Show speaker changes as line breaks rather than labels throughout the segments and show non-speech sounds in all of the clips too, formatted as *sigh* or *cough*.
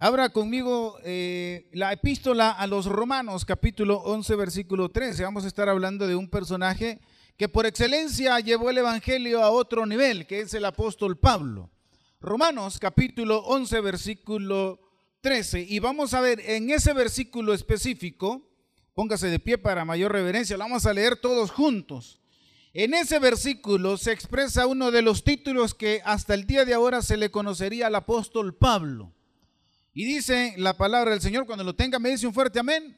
Abra conmigo eh, la epístola a los Romanos, capítulo 11, versículo 13. Vamos a estar hablando de un personaje que por excelencia llevó el Evangelio a otro nivel, que es el apóstol Pablo. Romanos, capítulo 11, versículo 13. Y vamos a ver en ese versículo específico, póngase de pie para mayor reverencia, lo vamos a leer todos juntos. En ese versículo se expresa uno de los títulos que hasta el día de ahora se le conocería al apóstol Pablo. Y dice la palabra del Señor, cuando lo tenga me dice un fuerte amén.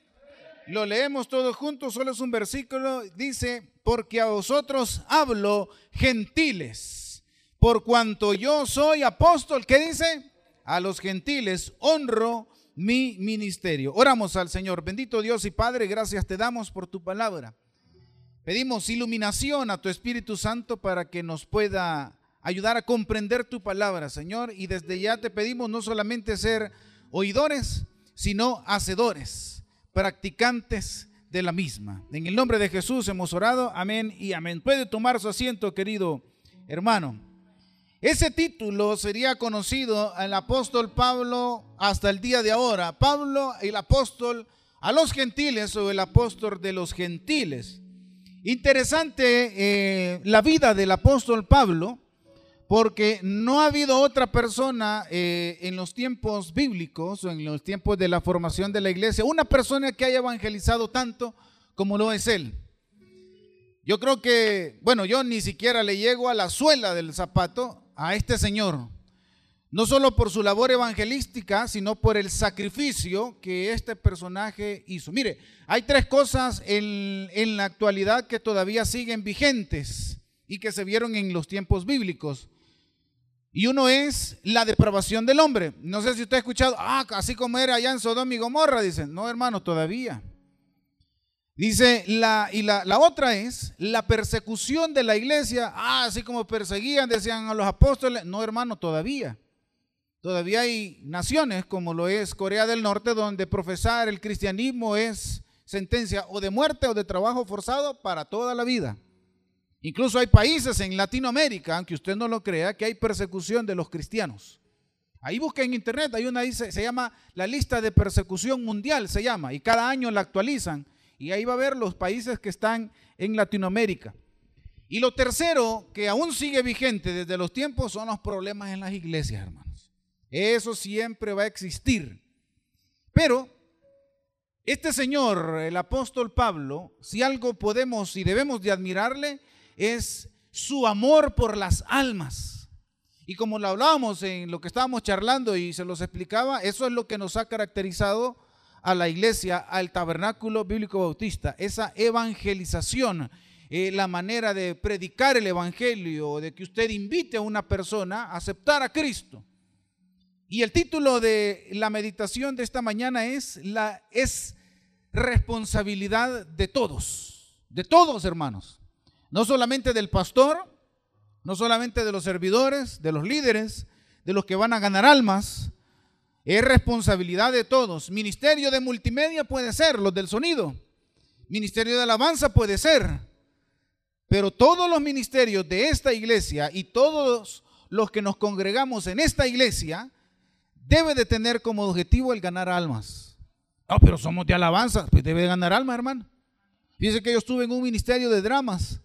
Lo leemos todos juntos, solo es un versículo. Dice, porque a vosotros hablo gentiles, por cuanto yo soy apóstol. ¿Qué dice? A los gentiles honro mi ministerio. Oramos al Señor. Bendito Dios y Padre, gracias te damos por tu palabra. Pedimos iluminación a tu Espíritu Santo para que nos pueda ayudar a comprender tu palabra, Señor. Y desde ya te pedimos no solamente ser oidores, sino hacedores, practicantes de la misma. En el nombre de Jesús hemos orado, amén y amén. Puede tomar su asiento, querido hermano. Ese título sería conocido al apóstol Pablo hasta el día de ahora. Pablo, el apóstol a los gentiles o el apóstol de los gentiles. Interesante eh, la vida del apóstol Pablo porque no ha habido otra persona eh, en los tiempos bíblicos o en los tiempos de la formación de la iglesia, una persona que haya evangelizado tanto como lo es él. Yo creo que, bueno, yo ni siquiera le llego a la suela del zapato a este señor, no solo por su labor evangelística, sino por el sacrificio que este personaje hizo. Mire, hay tres cosas en, en la actualidad que todavía siguen vigentes y que se vieron en los tiempos bíblicos. Y uno es la depravación del hombre. No sé si usted ha escuchado, ah, así como era allá en Sodoma y Gomorra, dicen, no hermano, todavía. Dice, la, y la, la, otra es la persecución de la iglesia, ah, así como perseguían, decían a los apóstoles, no hermano, todavía. Todavía hay naciones como lo es Corea del Norte, donde profesar el cristianismo es sentencia o de muerte o de trabajo forzado para toda la vida. Incluso hay países en Latinoamérica, aunque usted no lo crea, que hay persecución de los cristianos. Ahí busca en internet, hay una, dice, se llama la lista de persecución mundial, se llama, y cada año la actualizan. Y ahí va a ver los países que están en Latinoamérica. Y lo tercero, que aún sigue vigente desde los tiempos, son los problemas en las iglesias, hermanos. Eso siempre va a existir. Pero este señor, el apóstol Pablo, si algo podemos y debemos de admirarle, es su amor por las almas. Y como lo hablábamos en lo que estábamos charlando y se los explicaba, eso es lo que nos ha caracterizado a la iglesia, al tabernáculo bíblico bautista, esa evangelización, eh, la manera de predicar el evangelio, de que usted invite a una persona a aceptar a Cristo. Y el título de la meditación de esta mañana es la es responsabilidad de todos, de todos hermanos. No solamente del pastor, no solamente de los servidores, de los líderes, de los que van a ganar almas. Es responsabilidad de todos. Ministerio de multimedia puede ser, los del sonido. Ministerio de alabanza puede ser. Pero todos los ministerios de esta iglesia y todos los que nos congregamos en esta iglesia debe de tener como objetivo el ganar almas. No, pero somos de alabanza, pues debe de ganar almas, hermano. Dice que yo estuve en un ministerio de dramas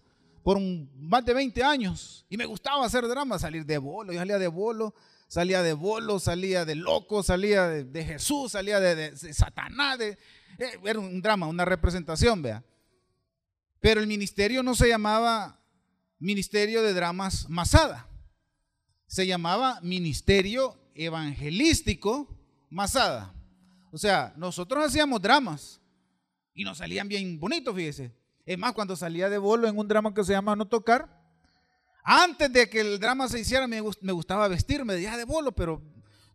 por más de 20 años y me gustaba hacer drama, salir de bolo, yo salía de bolo, salía de bolo, salía de loco, salía de, Jesús, salía de, Satanás, eh, era un drama, una representación, vea. Pero el ministerio no se llamaba Ministerio de Dramas Masada, se llamaba Ministerio Evangelístico Masada. O sea, nosotros hacíamos dramas y nos salían bien bonitos, fíjese. Es más, cuando salía de bolo en un drama que se llama No Tocar, antes de que el drama se hiciera, me, gustaba vestirme de bolo, pero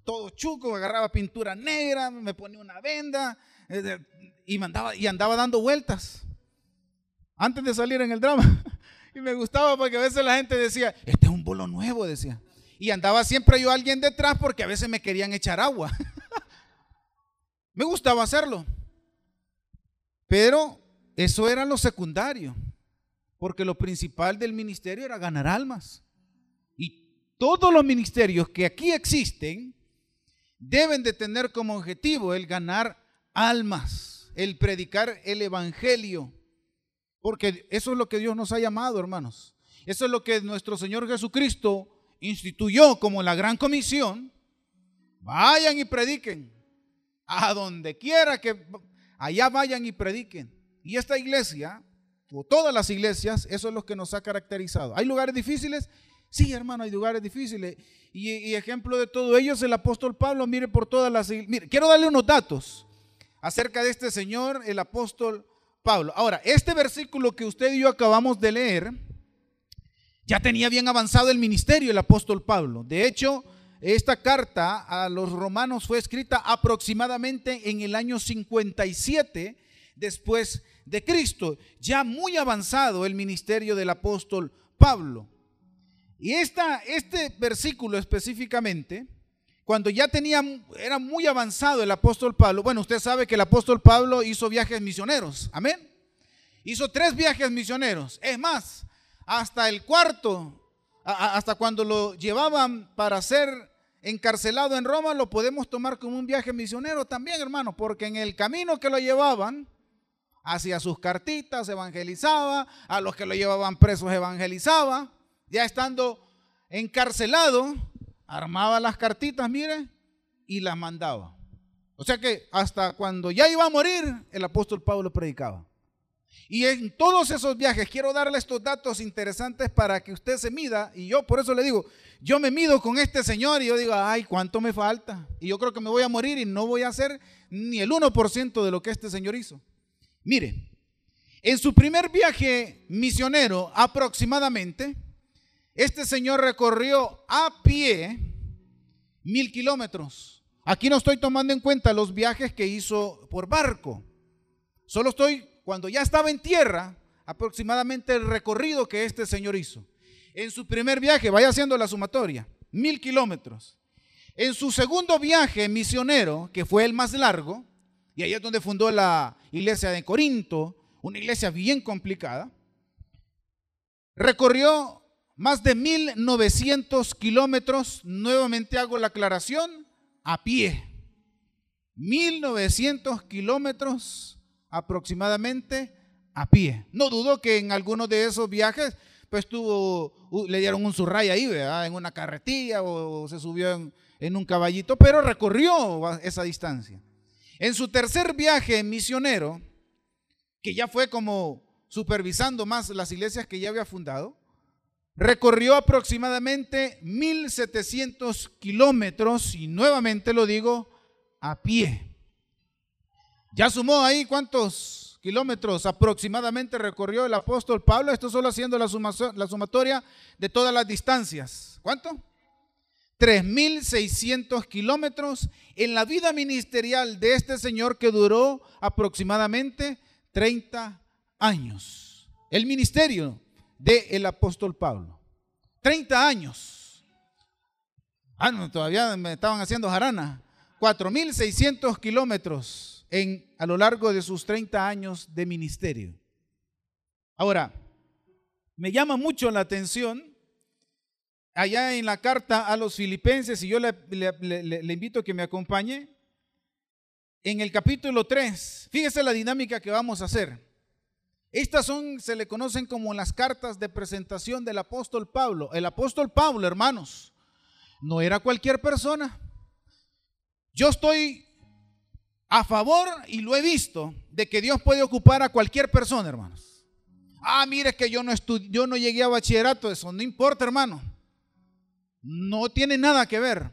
todo chuco, agarraba pintura negra, me ponía una venda eh, y, andaba, y andaba dando vueltas antes de salir en el drama. *laughs* Y me gustaba porque a veces la gente decía, este es un bolo nuevo, decía. Y andaba siempre yo alguien detrás porque a veces me querían echar agua. *laughs* me gustaba hacerlo. Pero eso era lo secundario, porque lo principal del ministerio era ganar almas. Y todos los ministerios que aquí existen deben de tener como objetivo el ganar almas, el predicar el Evangelio. Porque eso es lo que Dios nos ha llamado, hermanos. Eso es lo que nuestro Señor Jesucristo instituyó como la gran comisión. Vayan y prediquen. A donde quiera que allá vayan y prediquen. Y esta iglesia, o todas las iglesias, eso es lo que nos ha caracterizado. ¿Hay lugares difíciles? Sí, hermano, hay lugares difíciles. Y, ejemplo de todo ello es el apóstol Pablo. Mire por todas las... Mire, quiero darle unos datos acerca de este señor, el apóstol Pablo. Ahora, este versículo que usted y yo acabamos de leer, ya tenía bien avanzado el ministerio el apóstol Pablo. De hecho, esta carta a los romanos fue escrita aproximadamente en el año 57 después de Cristo, ya muy avanzado el ministerio del apóstol Pablo. Y esta, este versículo específicamente, cuando ya tenía, era muy avanzado el apóstol Pablo, bueno, usted sabe que el apóstol Pablo hizo viajes misioneros, amén. Hizo tres viajes misioneros. Es más, hasta el cuarto, hasta cuando lo llevaban para ser encarcelado en Roma, lo podemos tomar como un viaje misionero también, hermano, porque en el camino que lo llevaban, hacia sus cartitas, evangelizaba, a los que lo llevaban presos evangelizaba ya estando encarcelado, armaba las cartitas, mire, y las mandaba. O sea que hasta cuando ya iba a morir, el apóstol Pablo predicaba. Y en todos esos viajes, quiero darle estos datos interesantes para que usted se mida. Y yo por eso le digo, yo me mido con este señor y yo digo, ay, ¿cuánto me falta? Y yo creo que me voy a morir y no voy a hacer ni el 1% de lo que este señor hizo. Mire, en su primer viaje misionero aproximadamente, este señor recorrió a pie mil kilómetros. Aquí no estoy tomando en cuenta los viajes que hizo por barco. Solo estoy, cuando ya estaba en tierra, aproximadamente el recorrido que este señor hizo. En su primer viaje, vaya haciendo la sumatoria, mil kilómetros. En su segundo viaje misionero, que fue el más largo, y ahí es donde fundó la iglesia de Corinto, una iglesia bien complicada, recorrió más de 1900 kilómetros, nuevamente hago la aclaración, a pie. 1900 kilómetros aproximadamente a pie. No dudo que en algunos de esos viajes, pues tuvo, le dieron un surray ahí, ¿verdad? En una carretilla o, se subió en, en un caballito, pero recorrió esa distancia. En su tercer viaje misionero, que ya fue como supervisando más las iglesias que ya había fundado, recorrió aproximadamente 1.700 kilómetros y nuevamente lo digo, a pie. Ya sumó ahí cuántos kilómetros aproximadamente recorrió el apóstol Pablo. Esto solo haciendo la, la sumatoria de todas las distancias. ¿Cuánto? 3.600 kilómetros en la vida ministerial de este señor que duró aproximadamente 30 años. El ministerio del apóstol Pablo. 30 años. Ah, no, todavía me estaban haciendo jarana. 4.600 kilómetros en, a lo largo de sus 30 años de ministerio. Ahora, me llama mucho la atención allá en la carta a los filipenses, y yo le, invito a que me acompañe, en el capítulo 3, fíjese la dinámica que vamos a hacer. Estas son, se le conocen como las cartas de presentación del apóstol Pablo. El apóstol Pablo, hermanos, no era cualquier persona. Yo estoy a favor, y lo he visto, de que Dios puede ocupar a cualquier persona, hermanos. Ah, mire que yo no yo no llegué a bachillerato, eso no importa, hermano. No tiene nada que ver.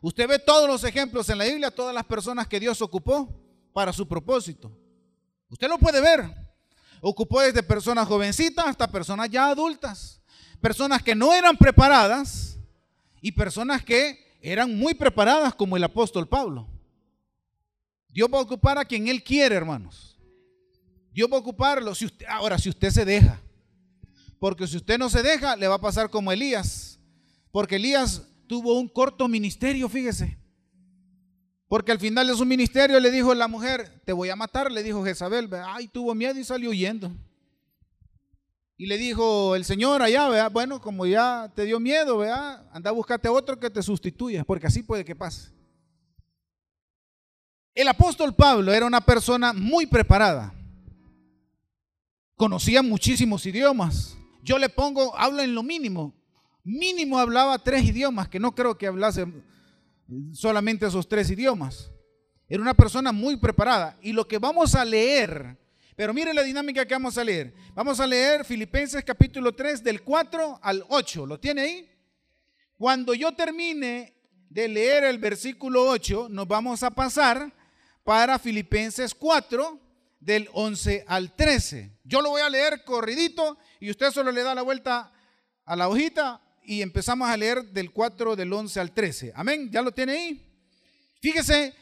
Usted ve todos los ejemplos en la Biblia, todas las personas que Dios ocupó para su propósito. Usted lo puede ver. Ocupó desde personas jovencitas hasta personas ya adultas. Personas que no eran preparadas y personas que eran muy preparadas como el apóstol Pablo. Dios va a ocupar a quien Él quiere, hermanos. Dios va a ocuparlo. Si usted, ahora, si usted se deja. Porque si usted no se deja, le va a pasar como Elías. Porque Elías tuvo un corto ministerio, fíjese. Porque al final de su ministerio le dijo la mujer, te voy a matar, le dijo Jezabel, ay, tuvo miedo y salió huyendo. Y le dijo el Señor allá, bueno, como ya te dio miedo, ¿vea? anda a buscarte otro que te sustituya, porque así puede que pase. El apóstol Pablo era una persona muy preparada. Conocía muchísimos idiomas. Yo le pongo, habla en lo mínimo. Mínimo hablaba tres idiomas, que no creo que hablase solamente esos tres idiomas. Era una persona muy preparada. Y lo que vamos a leer, pero mire la dinámica que vamos a leer. Vamos a leer Filipenses capítulo 3 del 4 al 8. ¿Lo tiene ahí? Cuando yo termine de leer el versículo 8, nos vamos a pasar para Filipenses 4, del 11 al 13. Yo lo voy a leer corridito y usted solo le da la vuelta a la hojita y empezamos a leer del 4 del 11 al 13. Amén, ¿ya lo tiene ahí? Fíjese,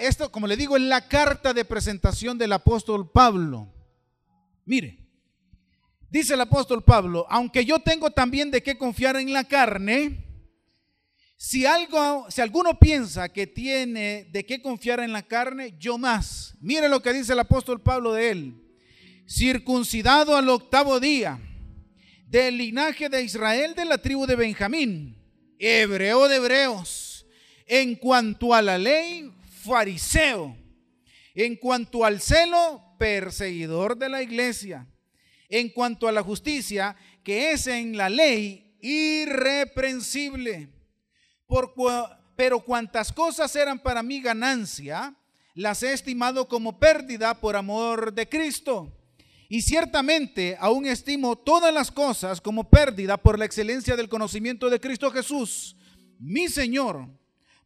esto, como le digo, es la carta de presentación del apóstol Pablo. Mire, dice el apóstol Pablo, aunque yo tengo también de qué confiar en la carne, si, algo, si alguno piensa que tiene de qué confiar en la carne, yo más. Mire lo que dice el apóstol Pablo de él. Circuncidado al octavo día, del linaje de Israel, de la tribu de Benjamín, hebreo de hebreos, en cuanto a la ley, fariseo, en cuanto al celo, perseguidor de la iglesia, en cuanto a la justicia, que es en la ley irreprensible pero cuantas cosas eran para mí ganancia, las he estimado como pérdida por amor de Cristo. Y ciertamente aún estimo todas las cosas como pérdida por la excelencia del conocimiento de Cristo Jesús, mi Señor,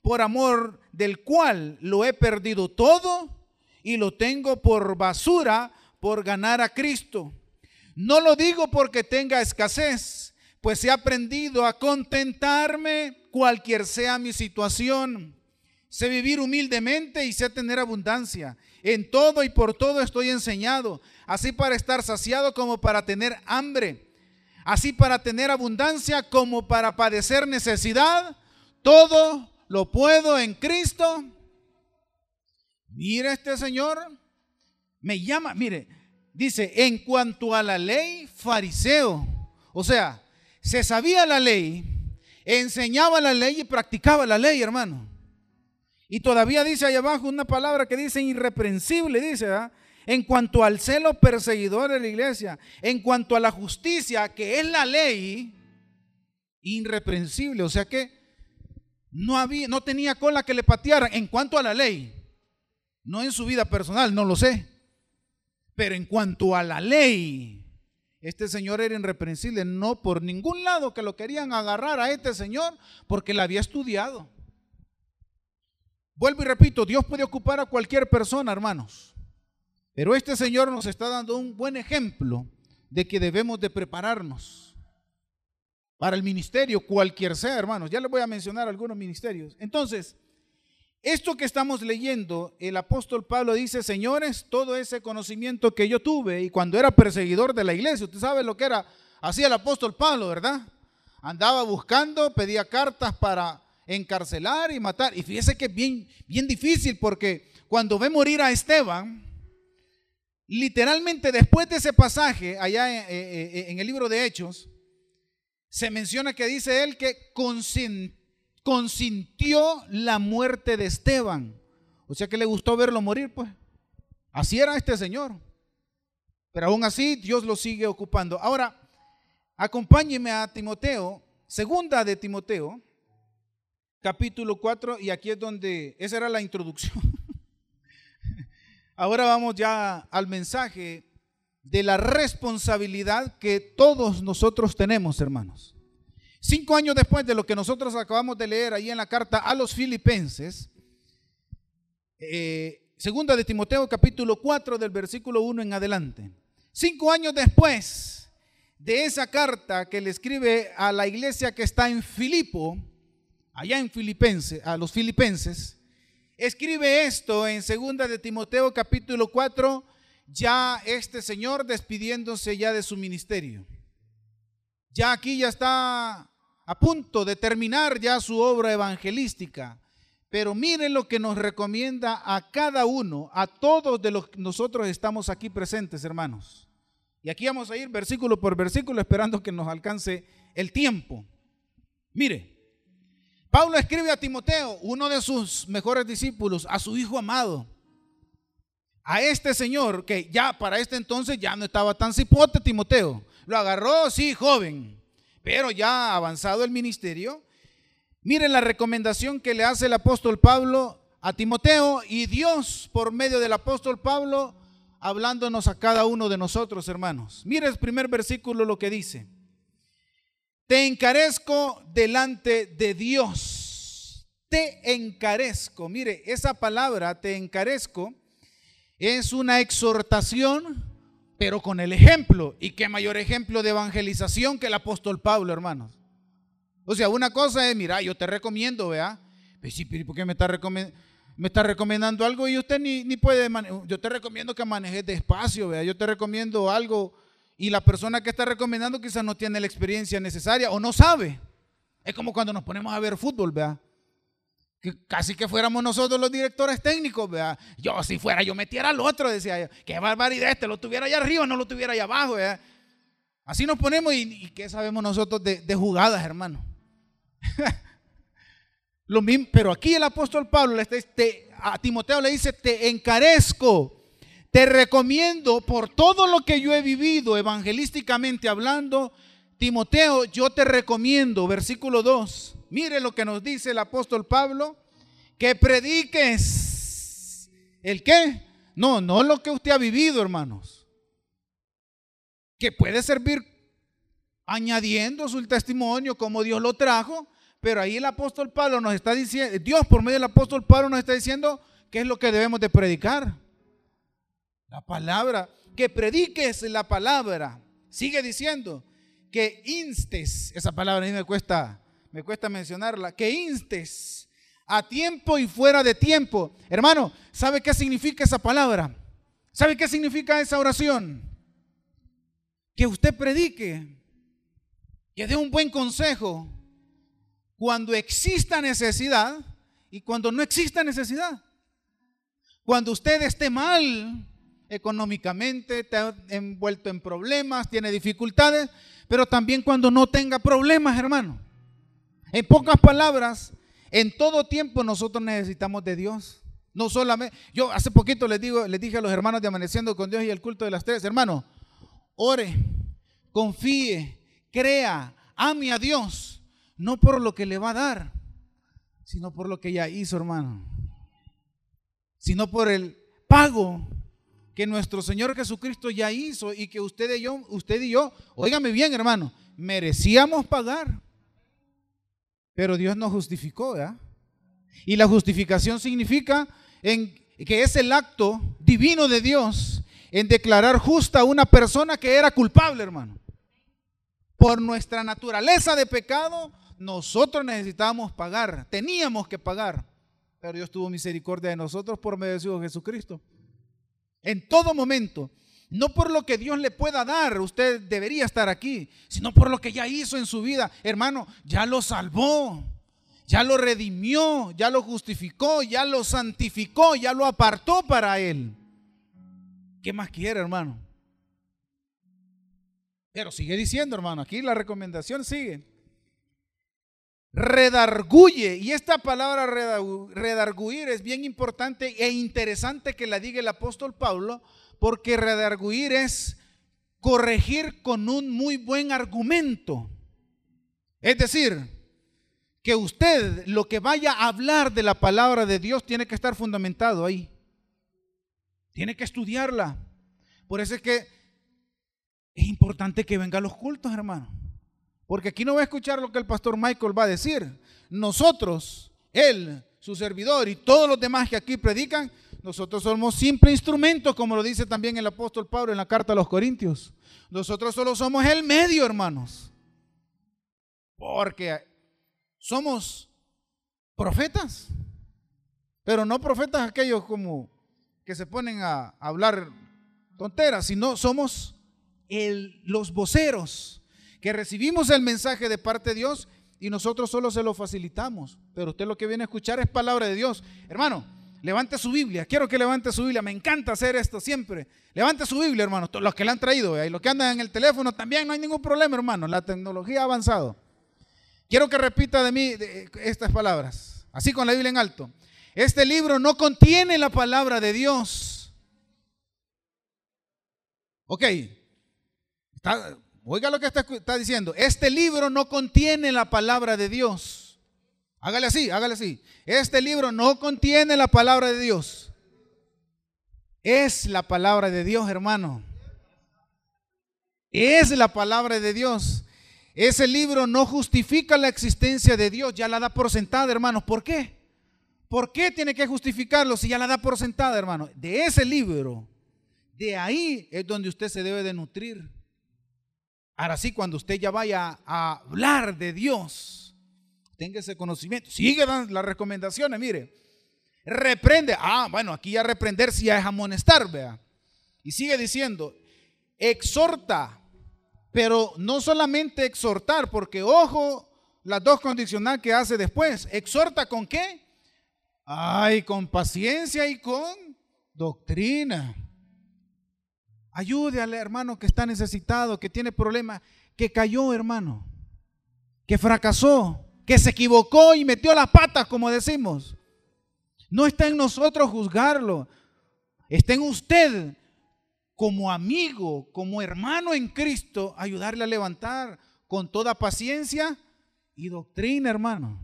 por amor del cual lo he perdido todo y lo tengo por basura por ganar a Cristo. No lo digo porque tenga escasez, pues he aprendido a contentarme cualquier sea mi situación. Sé vivir humildemente y sé tener abundancia. En todo y por todo estoy enseñado, así para estar saciado como para tener hambre, así para tener abundancia como para padecer necesidad. Todo lo puedo en Cristo. Mira este Señor, me llama, mire, dice, en cuanto a la ley, fariseo. O sea, se sabía la ley, enseñaba la ley y practicaba la ley, hermano. Y todavía dice ahí abajo una palabra que dice irreprensible, dice, en cuanto al celo perseguidor de la iglesia, en cuanto a la justicia, que es la ley, irreprensible. O sea que no, había, no tenía cola que le patearan en cuanto a la ley. No en su vida personal, no lo sé. Pero en cuanto a la ley, este señor era irreprensible, no por ningún lado que lo querían agarrar a este señor porque la había estudiado. Vuelvo y repito, Dios puede ocupar a cualquier persona, hermanos. Pero este señor nos está dando un buen ejemplo de que debemos de prepararnos para el ministerio, cualquier sea, hermanos. Ya les voy a mencionar algunos ministerios. Entonces, esto que estamos leyendo, el apóstol Pablo dice, señores, todo ese conocimiento que yo tuve y cuando era perseguidor de la iglesia, usted sabe lo que era, hacía el apóstol Pablo, ¿verdad? Andaba buscando, pedía cartas para encarcelar y matar. Y fíjese que es bien, bien difícil porque cuando ve morir a Esteban, literalmente después de ese pasaje, allá en, el libro de Hechos, se menciona que dice él que consintió la muerte de Esteban. O sea que le gustó verlo morir, pues. Así era este señor. Pero aún así Dios lo sigue ocupando. Ahora, acompáñeme a Timoteo, segunda de Timoteo, capítulo 4, y aquí es donde, esa era la introducción. *laughs* Ahora vamos ya al mensaje de la responsabilidad que todos nosotros tenemos, hermanos. Cinco años después de lo que nosotros acabamos de leer ahí en la carta a los filipenses, eh, segunda de Timoteo capítulo 4 del versículo 1 en adelante. Cinco años después de esa carta que le escribe a la iglesia que está en Filipo, allá en Filipense, a los filipenses, escribe esto en segunda de Timoteo capítulo 4, ya este señor despidiéndose ya de su ministerio. Ya aquí ya está a punto de terminar ya su obra evangelística. Pero miren lo que nos recomienda a cada uno, a todos de los que nosotros estamos aquí presentes, hermanos. Y aquí vamos a ir versículo por versículo esperando que nos alcance el tiempo. Mire, Pablo escribe a Timoteo, uno de sus mejores discípulos, a su hijo amado. A este señor, que ya para este entonces ya no estaba tan cipote, Timoteo. Lo agarró, sí, joven, pero ya avanzado el ministerio. Miren la recomendación que le hace el apóstol Pablo a Timoteo y Dios por medio del apóstol Pablo hablándonos a cada uno de nosotros, hermanos. Mire el primer versículo lo que dice. Te encarezco delante de Dios. Te encarezco. Mire, esa palabra, te encarezco, es una exhortación, pero con el ejemplo. ¿Y qué mayor ejemplo de evangelización que el apóstol Pablo, hermanos? O sea, una cosa es, mira, yo te recomiendo, vea. Pues sí, ¿por qué me está, me está recomendando algo y usted ni, ni puede Yo te recomiendo que manejes despacio, vea. Yo te recomiendo algo y la persona que está recomendando quizás no tiene la experiencia necesaria o no sabe. Es como cuando nos ponemos a ver fútbol. Que casi que fuéramos nosotros los directores técnicos, vea. Yo si fuera, yo metiera al otro, decía yo. Qué barbaridad, este lo tuviera allá arriba, no lo tuviera allá abajo, vea. Así nos ponemos y, ¿qué sabemos nosotros de, jugadas, hermano? *laughs* lo mismo, pero aquí el apóstol Pablo le a Timoteo le dice, te encarezco te recomiendo por todo lo que yo he vivido evangelísticamente hablando, Timoteo, yo te recomiendo, versículo 2, mire lo que nos dice el apóstol Pablo, que prediques el qué? No, no lo que usted ha vivido, hermanos. Que puede servir añadiendo su testimonio como Dios lo trajo, pero ahí el apóstol Pablo nos está diciendo, Dios por medio del apóstol Pablo nos está diciendo qué es lo que debemos de predicar. La palabra, que prediques la palabra. Sigue diciendo que instes, esa palabra a mí me cuesta, me cuesta mencionarla, que instes a tiempo y fuera de tiempo. Hermano, ¿sabe qué significa esa palabra? ¿Sabe qué significa esa oración? Que usted predique, que dé un buen consejo cuando exista necesidad y cuando no exista necesidad. Cuando usted esté mal, económicamente, está envuelto en problemas, tiene dificultades, pero también cuando no tenga problemas, hermano. En pocas palabras, en todo tiempo nosotros necesitamos de Dios. No solamente, yo hace poquito les, digo, les dije a los hermanos de Amaneciendo con Dios y el culto de las tres, hermano, ore, confíe, crea, ame a Dios, no por lo que le va a dar, sino por lo que ya hizo, hermano. Sino por el pago que nuestro Señor Jesucristo ya hizo y que usted y yo, usted y yo, óigame bien, hermano, merecíamos pagar. Pero Dios nos justificó. Y la justificación significa en, que es el acto divino de Dios en declarar justa a una persona que era culpable, hermano. Por nuestra naturaleza de pecado, nosotros necesitábamos pagar, teníamos que pagar. Pero Dios tuvo misericordia de nosotros por medio de Jesucristo. En todo momento. No por lo que Dios le pueda dar, usted debería estar aquí, sino por lo que ya hizo en su vida. Hermano, ya lo salvó, ya lo redimió, ya lo justificó, ya lo santificó, ya lo apartó para él. ¿Qué más quiere, hermano? Pero sigue diciendo, hermano, aquí la recomendación sigue. Redarguye, y esta palabra redarguir es bien importante e interesante que la diga el apóstol Pablo, porque redarguir es corregir con un muy buen argumento. Es decir, que usted lo que vaya a hablar de la palabra de Dios tiene que estar fundamentado ahí. Tiene que estudiarla. Por eso es que es importante que venga a los cultos, hermano. Porque aquí no va a escuchar lo que el pastor Michael va a decir. Nosotros, él, su servidor y todos los demás que aquí predican, nosotros somos simple instrumentos, como lo dice también el apóstol Pablo en la carta a los Corintios. Nosotros solo somos el medio, hermanos. Porque somos profetas, pero no profetas aquellos como que se ponen a hablar tonteras, sino somos el, los voceros que recibimos el mensaje de parte de Dios y nosotros solo se lo facilitamos. Pero usted lo que viene a escuchar es palabra de Dios. Hermano, levante su Biblia. Quiero que levante su Biblia. Me encanta hacer esto siempre. Levante su Biblia, hermano. Los que la han traído y los que andan en el teléfono también no hay ningún problema, hermano. La tecnología ha avanzado. Quiero que repita de mí estas palabras, así con la Biblia en alto. Este libro no contiene la palabra de Dios. Ok, oiga lo que está, diciendo. Este libro no contiene la palabra de Dios. Hágale así, hágale así. Este libro no contiene la palabra de Dios. Es la palabra de Dios, hermano. Es la palabra de Dios. Ese libro no justifica la existencia de Dios, ya la da por sentada, hermanos. ¿Por qué? ¿Por qué tiene que justificarlo si ya la da por sentada, hermano? De ese libro, de ahí es donde usted se debe de nutrir. Ahora sí, cuando usted ya vaya a hablar de Dios, tenga ese conocimiento. Sigue dando las recomendaciones, mire. Reprende. Ah, bueno, aquí ya reprender si ya es amonestar, vea. Y sigue diciendo, exhorta pero no solamente exhortar, porque ojo, las dos condicionales que hace después. ¿Exhorta con qué? Ay, con paciencia y con doctrina. Ayude al hermano que está necesitado, que tiene problemas, que cayó, hermano, que fracasó, que se equivocó y metió las patas, como decimos. No está en nosotros juzgarlo. Está en usted como amigo, como hermano en Cristo, ayudarle a levantar con toda paciencia y doctrina, hermano.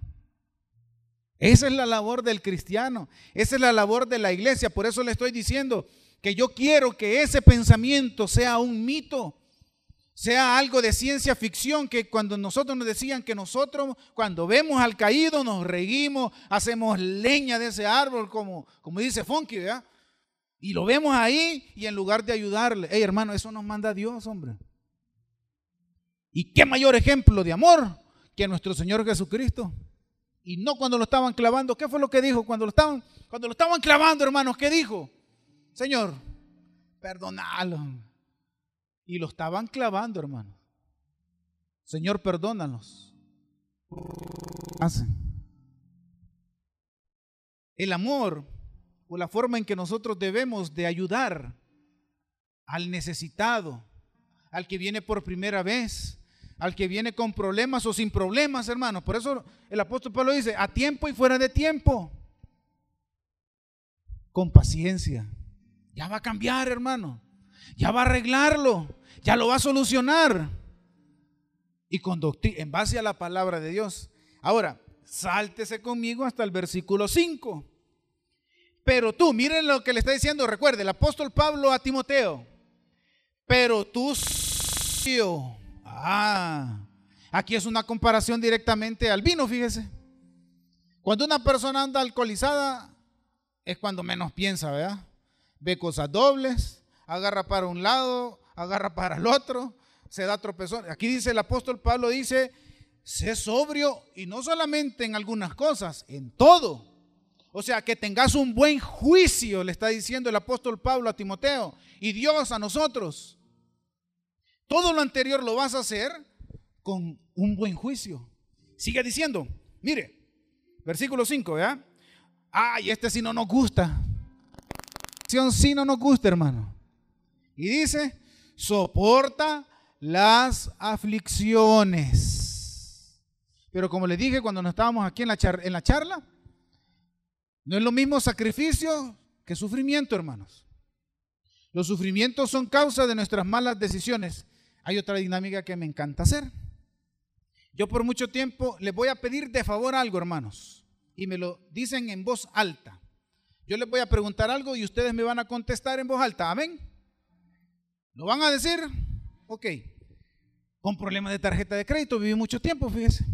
Esa es la labor del cristiano, esa es la labor de la iglesia. Por eso le estoy diciendo que yo quiero que ese pensamiento sea un mito, sea algo de ciencia ficción, que cuando nosotros nos decían que nosotros, cuando vemos al caído, nos reímos, hacemos leña de ese árbol, como, como dice Funky, ¿verdad? Y lo vemos ahí y en lugar de ayudarle, hey hermano, eso nos manda Dios, hombre. ¿Y qué mayor ejemplo de amor que nuestro Señor Jesucristo? Y no cuando lo estaban clavando, ¿qué fue lo que dijo? Cuando lo estaban, cuando lo estaban clavando, hermanos, ¿qué dijo? Señor, perdonalo. Y lo estaban clavando, hermano. Señor, perdónanos. Hacen. El amor o la forma en que nosotros debemos de ayudar al necesitado, al que viene por primera vez, al que viene con problemas o sin problemas, hermanos. Por eso el apóstol Pablo dice, a tiempo y fuera de tiempo, con paciencia. Ya va a cambiar, hermano. Ya va a arreglarlo. Ya lo va a solucionar. Y en base a la palabra de Dios. Ahora, sáltese conmigo hasta el versículo 5. Pero tú, miren lo que le está diciendo, recuerde, el apóstol Pablo a Timoteo. Pero tú, ah, aquí es una comparación directamente al vino, fíjese. Cuando una persona anda alcoholizada, es cuando menos piensa, ¿verdad? Ve cosas dobles, agarra para un lado, agarra para el otro, se da tropezón. Aquí dice el apóstol Pablo, dice, sé sobrio y no solamente en algunas cosas, en todo. O sea, que tengas un buen juicio, le está diciendo el apóstol Pablo a Timoteo y Dios a nosotros. Todo lo anterior lo vas a hacer con un buen juicio. Sigue diciendo, mire, versículo 5, ¿verdad? Ay, este sí no nos gusta. Sí no nos gusta, hermano. Y dice, soporta las aflicciones. Pero como le dije cuando nos estábamos aquí en la, en la charla, no es lo mismo sacrificio que sufrimiento, hermanos. Los sufrimientos son causa de nuestras malas decisiones. Hay otra dinámica que me encanta hacer. Yo por mucho tiempo les voy a pedir de favor algo, hermanos, y me lo dicen en voz alta. Yo les voy a preguntar algo y ustedes me van a contestar en voz alta. Amén. ¿Lo van a decir? Ok. Con problemas de tarjeta de crédito viví mucho tiempo, fíjese.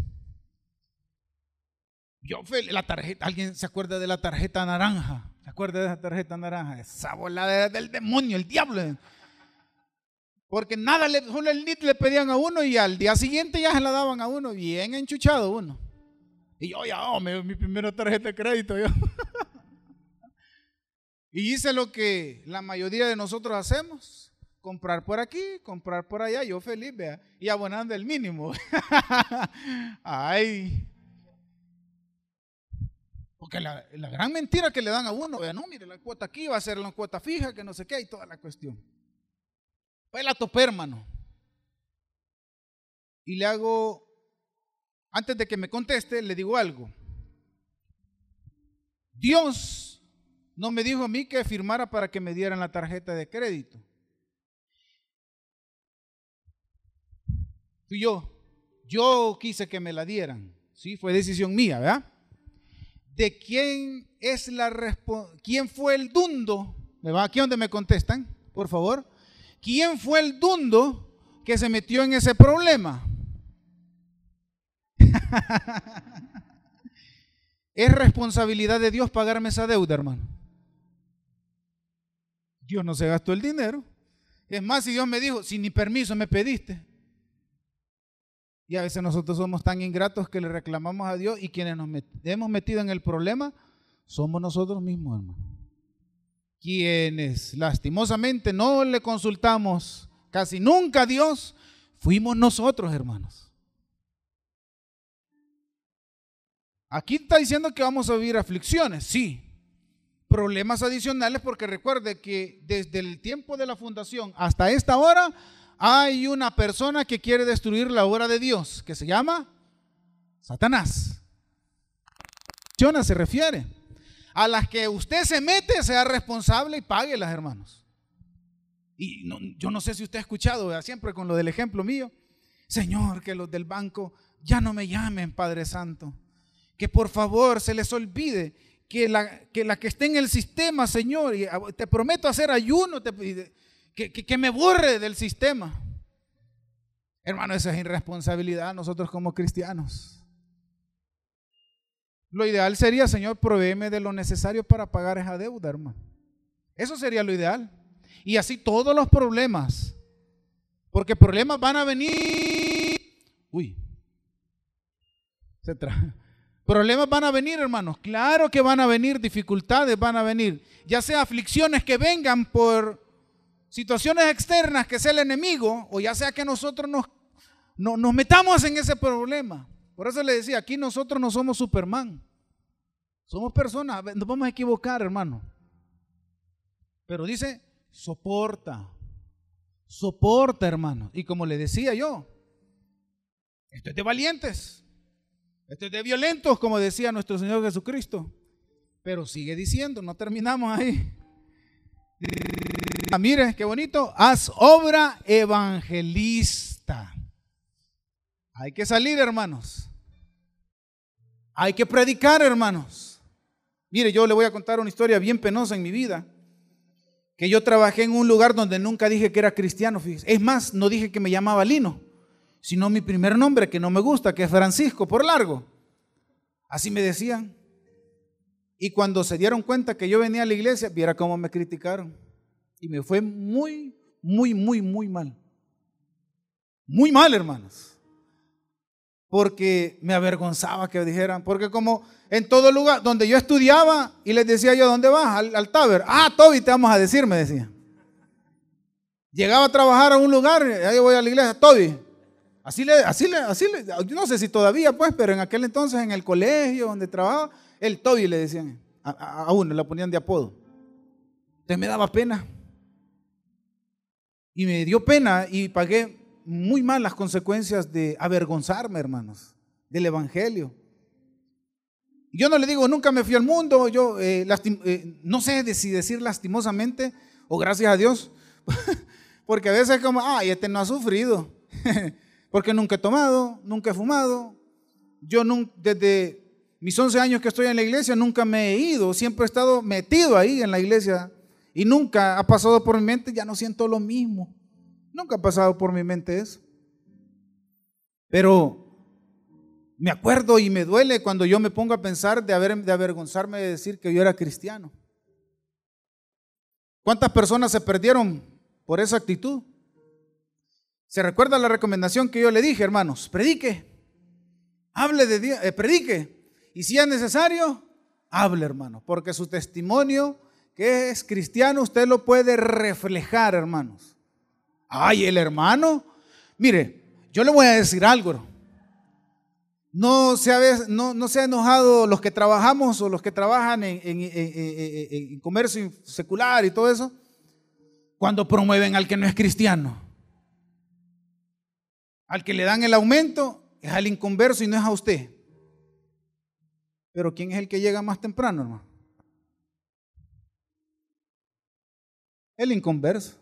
Yo, la tarjeta, ¿alguien se acuerda de la tarjeta naranja? ¿Se acuerda de esa tarjeta naranja? Esa bola del demonio, el diablo. Porque nada, solo el NIT le pedían a uno y al día siguiente ya se la daban a uno, bien enchuchado uno. Y yo ya, oh, mi primera tarjeta de crédito. Yo. *laughs* y hice lo que la mayoría de nosotros hacemos. Comprar por aquí, comprar por allá, yo feliz, vea, y abonando el mínimo. *laughs* Ay, porque la, gran mentira que le dan a uno, no, mire, la cuota aquí va a ser la cuota fija, que no sé qué, y toda la cuestión. Pues la topé, hermano. Y le hago antes de que me conteste, le digo algo. Dios no me dijo a mí que firmara para que me dieran la tarjeta de crédito. Fui yo. Yo quise que me la dieran. Sí, fue decisión mía, ¿verdad? De quién es la quién fue el dundo. ¿Me va aquí donde me contestan, por favor? ¿Quién fue el dundo que se metió en ese problema? *laughs* es responsabilidad de Dios pagarme esa deuda, hermano. Dios no se gastó el dinero. Es más, si Dios me dijo, si ni permiso me pediste. Y a veces nosotros somos tan ingratos que le reclamamos a Dios y quienes nos hemos metido en el problema somos nosotros mismos, hermano. Quienes lastimosamente no le consultamos casi nunca a Dios, fuimos nosotros, hermanos. Aquí está diciendo que vamos a vivir aflicciones, sí. Problemas adicionales porque recuerde que desde el tiempo de la fundación hasta esta hora hay una persona que quiere destruir la obra de Dios, que se llama Satanás. Jonah se refiere a las que usted se mete, sea responsable y pague las hermanos. Y yo no sé si usted ha escuchado, siempre con lo del ejemplo mío, Señor, que los del banco ya no me llamen Padre Santo que por favor se les olvide que la, que la esté en el sistema, Señor, y te prometo hacer ayuno, que, me borre del sistema. Hermano, esa es irresponsabilidad nosotros como cristianos. Lo ideal sería, Señor, proveeme de lo necesario para pagar esa deuda, hermano. Eso sería lo ideal. Y así todos los problemas. Porque problemas van a venir. Uy. Se trae. Problemas van a venir, hermanos. Claro que van a venir, dificultades van a venir. Ya sea aflicciones que vengan por situaciones externas, que sea el enemigo, o ya sea que nosotros nos, nos metamos en ese problema. Por eso le decía, aquí nosotros no somos Superman. Somos personas, nos vamos a equivocar, hermano. Pero dice, soporta. Soporta, hermano. Y como le decía yo, esto es de valientes. Esto es de violentos, como decía nuestro Señor Jesucristo. Pero sigue diciendo, no terminamos ahí. Ah, mire, qué bonito. Haz obra evangelista. Hay que salir, hermanos. Hay que predicar, hermanos. Mire, yo le voy a contar una historia bien penosa en mi vida. Que yo trabajé en un lugar donde nunca dije que era cristiano. Es más, no dije que me llamaba Lino sino mi primer nombre que no me gusta, que es Francisco, por largo. Así me decían. Y cuando se dieron cuenta que yo venía a la iglesia, viera cómo me criticaron. Y me fue muy, muy, muy, muy mal. Muy mal, hermanos. Porque me avergonzaba que dijeran. Porque como en todo lugar donde yo estudiaba y les decía yo, ¿dónde vas? Al, al Taber. Ah, Toby, te vamos a decir, me decía. Llegaba a trabajar a un lugar, ahí voy a la iglesia, Toby, Así le, así le, así le, no sé si todavía pues, pero en aquel entonces en el colegio donde trabajaba, el Toby le decían, a, uno le ponían de apodo. Entonces me daba pena. Y me dio pena y pagué muy mal las consecuencias de avergonzarme, hermanos, del Evangelio. Yo no le digo, nunca me fui al mundo, yo eh, eh, no sé si decir lastimosamente o gracias a Dios, *laughs* porque a veces es como, ay, este no ha sufrido. *laughs* Porque nunca he tomado, nunca he fumado. Yo desde mis 11 años que estoy en la iglesia nunca me he ido, siempre he estado metido ahí en la iglesia y nunca ha pasado por mi mente, ya no siento lo mismo. Nunca ha pasado por mi mente eso. Pero me acuerdo y me duele cuando yo me pongo a pensar de, haber, de avergonzarme de decir que yo era cristiano. ¿Cuántas personas se perdieron por esa actitud? ¿Se recuerda la recomendación que yo le dije, hermanos? Predique. Hable de Dios, eh, predique. Y si es necesario, hable, hermano. Porque su testimonio, que es cristiano, usted lo puede reflejar, hermanos. Ay, el hermano. Mire, yo le voy a decir algo. No se, ha, no, se ha enojado los que trabajamos o los que trabajan en, en comercio secular y todo eso, cuando promueven al que no es cristiano al que le dan el aumento es al inconverso y no es a usted. Pero ¿quién es el que llega más temprano, hermano? El inconverso.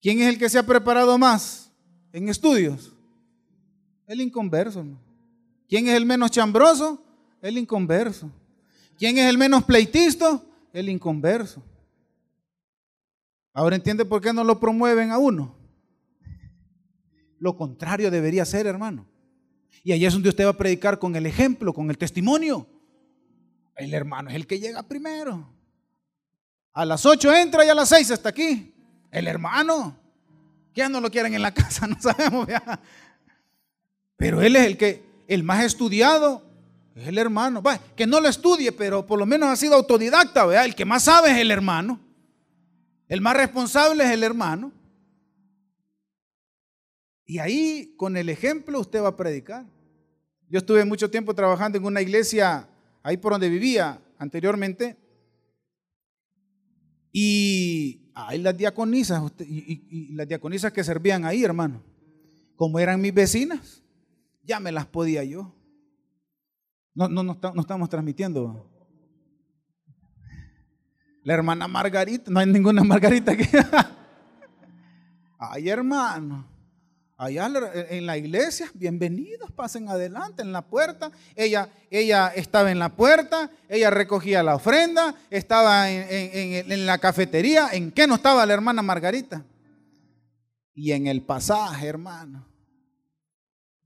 ¿Quién es el que se ha preparado más en estudios? El inconverso. Hermano. ¿Quién es el menos chambroso? El inconverso. ¿Quién es el menos pleitisto? El inconverso. Ahora entiende por qué no lo promueven a uno. Lo contrario debería ser, hermano. Y ahí es donde usted va a predicar con el ejemplo, con el testimonio. El hermano es el que llega primero. A las 8 entra y a las 6 está aquí. El hermano. Ya no lo quieren en la *laughs* casa, no sabemos ya. Pero él es el que, el más estudiado, es el hermano. Va, que no lo estudie, pero por lo menos ha sido autodidacta, ¿verdad? El que más sabe es el hermano. El más responsable es el hermano. Y ahí, con el ejemplo, usted va a predicar. Yo estuve mucho tiempo trabajando en una iglesia ahí por donde vivía anteriormente. Y ahí las diaconisas, y, las diaconisas que servían ahí, hermano, como eran mis vecinas, ya me las podía yo. No, no, no, no estamos transmitiendo. La hermana Margarita, no hay ninguna *laughs* Margarita aquí. *laughs* Ay, hermano. Allá en la iglesia, bienvenidos, pasen adelante en la puerta. Ella, ella estaba en la puerta, ella recogía la ofrenda, estaba en, en, la cafetería. ¿En qué no estaba la hermana Margarita? Y en el pasaje, hermano.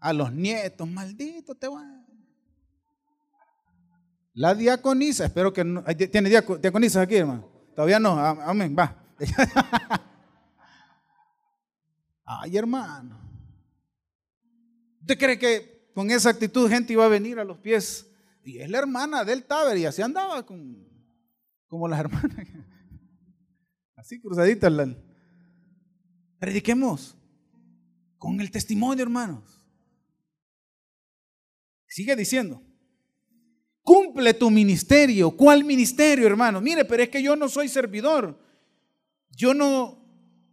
A los nietos, malditos te van. La diaconisa, espero que no, tiene diaconisa aquí, hermano. Todavía no, amén, va. *laughs* Ay, hermano. ¿Usted cree que con esa actitud gente iba a venir a los pies? Y es la hermana del Taber y así andaba con, como las *laughs* hermanas. Así cruzaditas. Prediquemos con el testimonio, hermanos. Sigue diciendo. Cumple tu ministerio. ¿Cuál ministerio, hermano? Mire, pero es que yo no soy servidor. Yo no,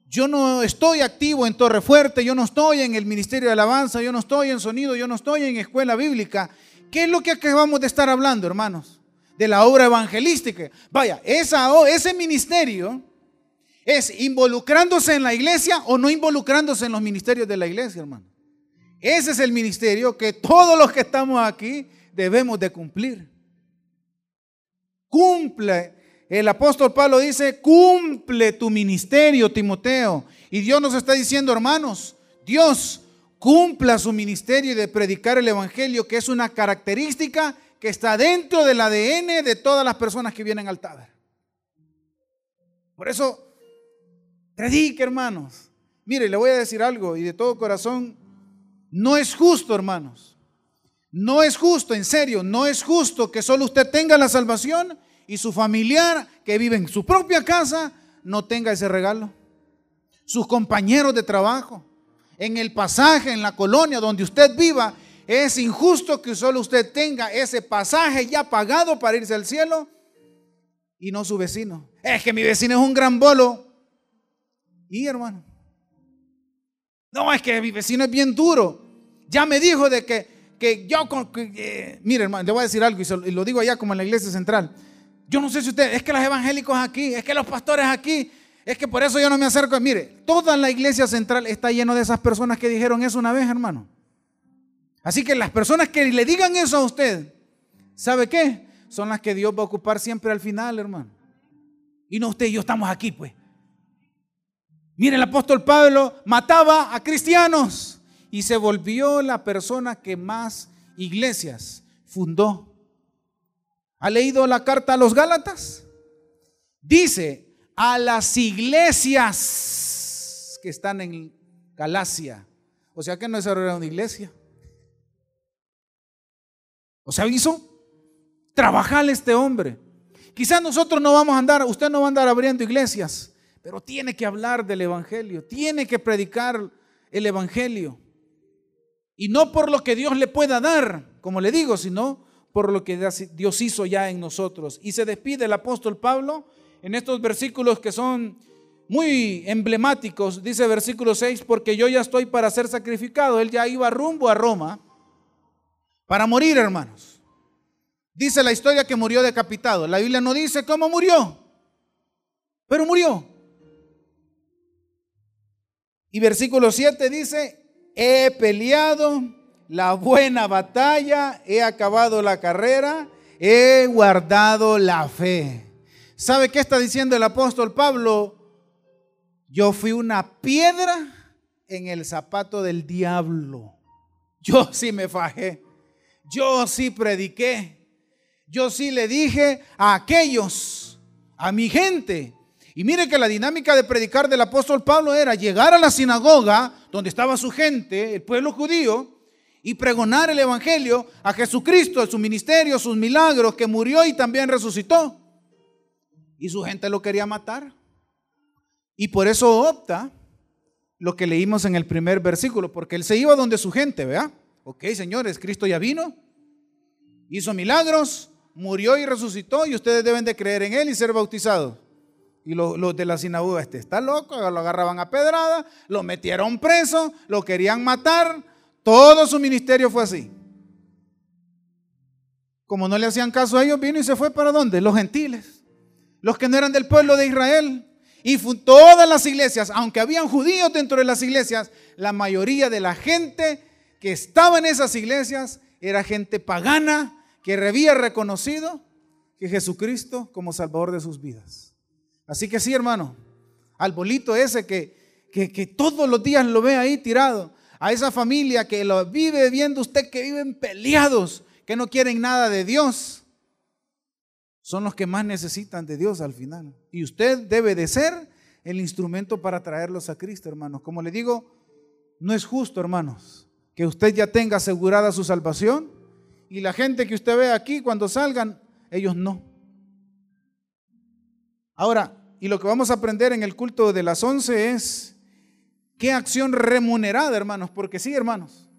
yo no estoy activo en Torre Fuerte, yo no estoy en el Ministerio de Alabanza, yo no estoy en Sonido, yo no estoy en Escuela Bíblica. ¿Qué es lo que acabamos de estar hablando, hermanos? De la obra evangelística. Vaya, ese ministerio es involucrándose en la iglesia o no involucrándose en los ministerios de la iglesia, hermano. Ese es el ministerio que todos los que estamos aquí debemos de cumplir. Cumple el apóstol Pablo dice, cumple tu ministerio, Timoteo. Y Dios nos está diciendo, hermanos, Dios cumpla su ministerio de predicar el Evangelio, que es una característica que está dentro del ADN de todas las personas que vienen al taber. Por eso, predique, hermanos. Mire, le voy a decir algo y de todo corazón, no es justo, hermanos. No es justo, en serio, no es justo que solo usted tenga la salvación y su familiar que vive en su propia casa no tenga ese regalo. Sus compañeros de trabajo, en el pasaje, en la colonia donde usted viva, es injusto que solo usted tenga ese pasaje ya pagado para irse al cielo y no su vecino. Es que mi vecino es un gran bolo. Y hermano, no, es que mi vecino es bien duro. Ya me dijo de que, que yo, que, mire hermano, le voy a decir algo y lo digo allá como en la iglesia central. Yo no sé si usted, es que los evangélicos aquí, es que los pastores aquí, es que por eso yo no me acerco. Mire, toda la iglesia central está lleno de esas personas que dijeron eso una vez, hermano. Así que las personas que le digan eso a usted, ¿sabe qué? Son las que Dios va a ocupar siempre al final, hermano. Y no usted y yo estamos aquí, pues. Mire, el apóstol Pablo mataba a cristianos y se volvió la persona que más iglesias fundó ¿Ha leído la carta a los Gálatas? Dice a las iglesias que están en Galacia. O sea que no es una iglesia. O sea, hizo trabajar este hombre. Quizás nosotros no vamos a andar, usted no va a andar abriendo iglesias, pero tiene que hablar del Evangelio, tiene que predicar el Evangelio. Y no por lo que Dios le pueda dar, como le digo, sino por lo que Dios hizo ya en nosotros. Y se despide el apóstol Pablo en estos versículos que son muy emblemáticos. Dice versículo 6, porque yo ya estoy para ser sacrificado. Él ya iba rumbo a Roma. para morir, hermanos. Dice la historia que murió decapitado. La Biblia no dice cómo murió, pero murió. Y versículo 7 dice, he peleado la buena batalla, he acabado la carrera, he guardado la fe. ¿Sabe qué está diciendo el apóstol Pablo? Yo fui una piedra en el zapato del diablo. Yo sí me fajé. Yo sí prediqué. Yo sí le dije a aquellos, a mi gente. Y mire que la dinámica de predicar del apóstol Pablo era llegar a la sinagoga donde estaba su gente, el pueblo judío, y pregonar el Evangelio a Jesucristo, su ministerio, sus milagros, que murió y también resucitó y su gente lo quería matar. Y por eso opta lo que leímos en el primer versículo, porque él se iba donde su gente, ¿vea? Ok, señores, Cristo ya vino, hizo milagros, murió y resucitó y ustedes deben de creer en él y ser bautizados. Y los, de la sinagoga, este está loco, lo agarraban a pedrada, lo metieron preso, lo querían matar, todo su ministerio fue así. Como no le hacían caso a ellos, vino y se fue para dónde? Los gentiles los que no eran del pueblo de Israel. Y todas las iglesias, aunque habían judíos dentro de las iglesias, la mayoría de la gente que estaba en esas iglesias era gente pagana que había reconocido que Jesucristo como Salvador de sus vidas. Así que sí, hermano, al bolito ese que, que, que todos los días lo ve ahí tirado, a esa familia que lo vive viendo usted que viven peleados, que no quieren nada de Dios son los que más necesitan de Dios al final. Y usted debe de ser el instrumento para traerlos a Cristo, hermanos. Como le digo, no es justo, hermanos, que usted ya tenga asegurada su salvación y la gente que usted ve aquí cuando salgan, ellos no. Ahora, y lo que vamos a aprender en el culto de las once es qué acción remunerada, hermanos, porque sí, hermanos,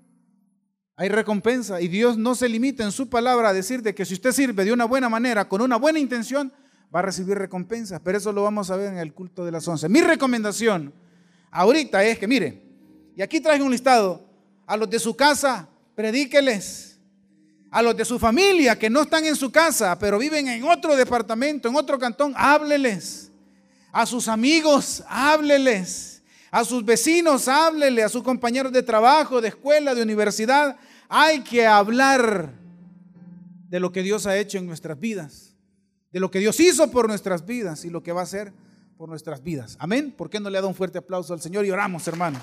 hay recompensa y Dios no se limita en su palabra a decir de que si usted sirve de una buena manera, con una buena intención, va a recibir recompensa. Pero eso lo vamos a ver en el culto de las once. Mi recomendación ahorita es que, mire, y aquí traigo un listado, a los de su casa, predíqueles. A los de su familia que no están en su casa, pero viven en otro departamento, en otro cantón, hábleles. A sus amigos, hábleles. A sus vecinos, háblele. A sus compañeros de trabajo, de escuela, de universidad, hay que hablar de lo que Dios ha hecho en nuestras vidas, de lo que Dios hizo por nuestras vidas y lo que va a hacer por nuestras vidas. Amén. ¿Por qué no le da un fuerte aplauso al Señor y oramos, hermano?